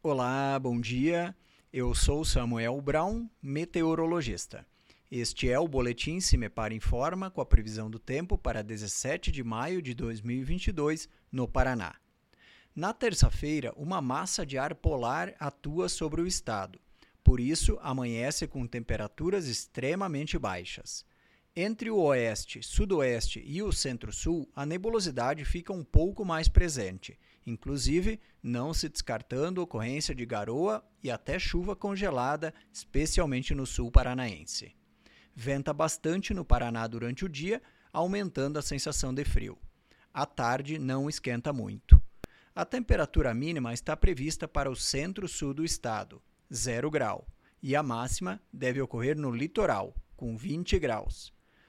Olá, bom dia. Eu sou Samuel Brown, meteorologista. Este é o boletim Se Me Para Informa com a previsão do tempo para 17 de maio de 2022 no Paraná. Na terça-feira, uma massa de ar polar atua sobre o estado. Por isso, amanhece com temperaturas extremamente baixas. Entre o oeste, sudoeste e o centro-sul, a nebulosidade fica um pouco mais presente, inclusive não se descartando ocorrência de garoa e até chuva congelada, especialmente no sul paranaense. Venta bastante no Paraná durante o dia, aumentando a sensação de frio. À tarde não esquenta muito. A temperatura mínima está prevista para o centro-sul do estado, 0 grau, e a máxima deve ocorrer no litoral, com 20 graus.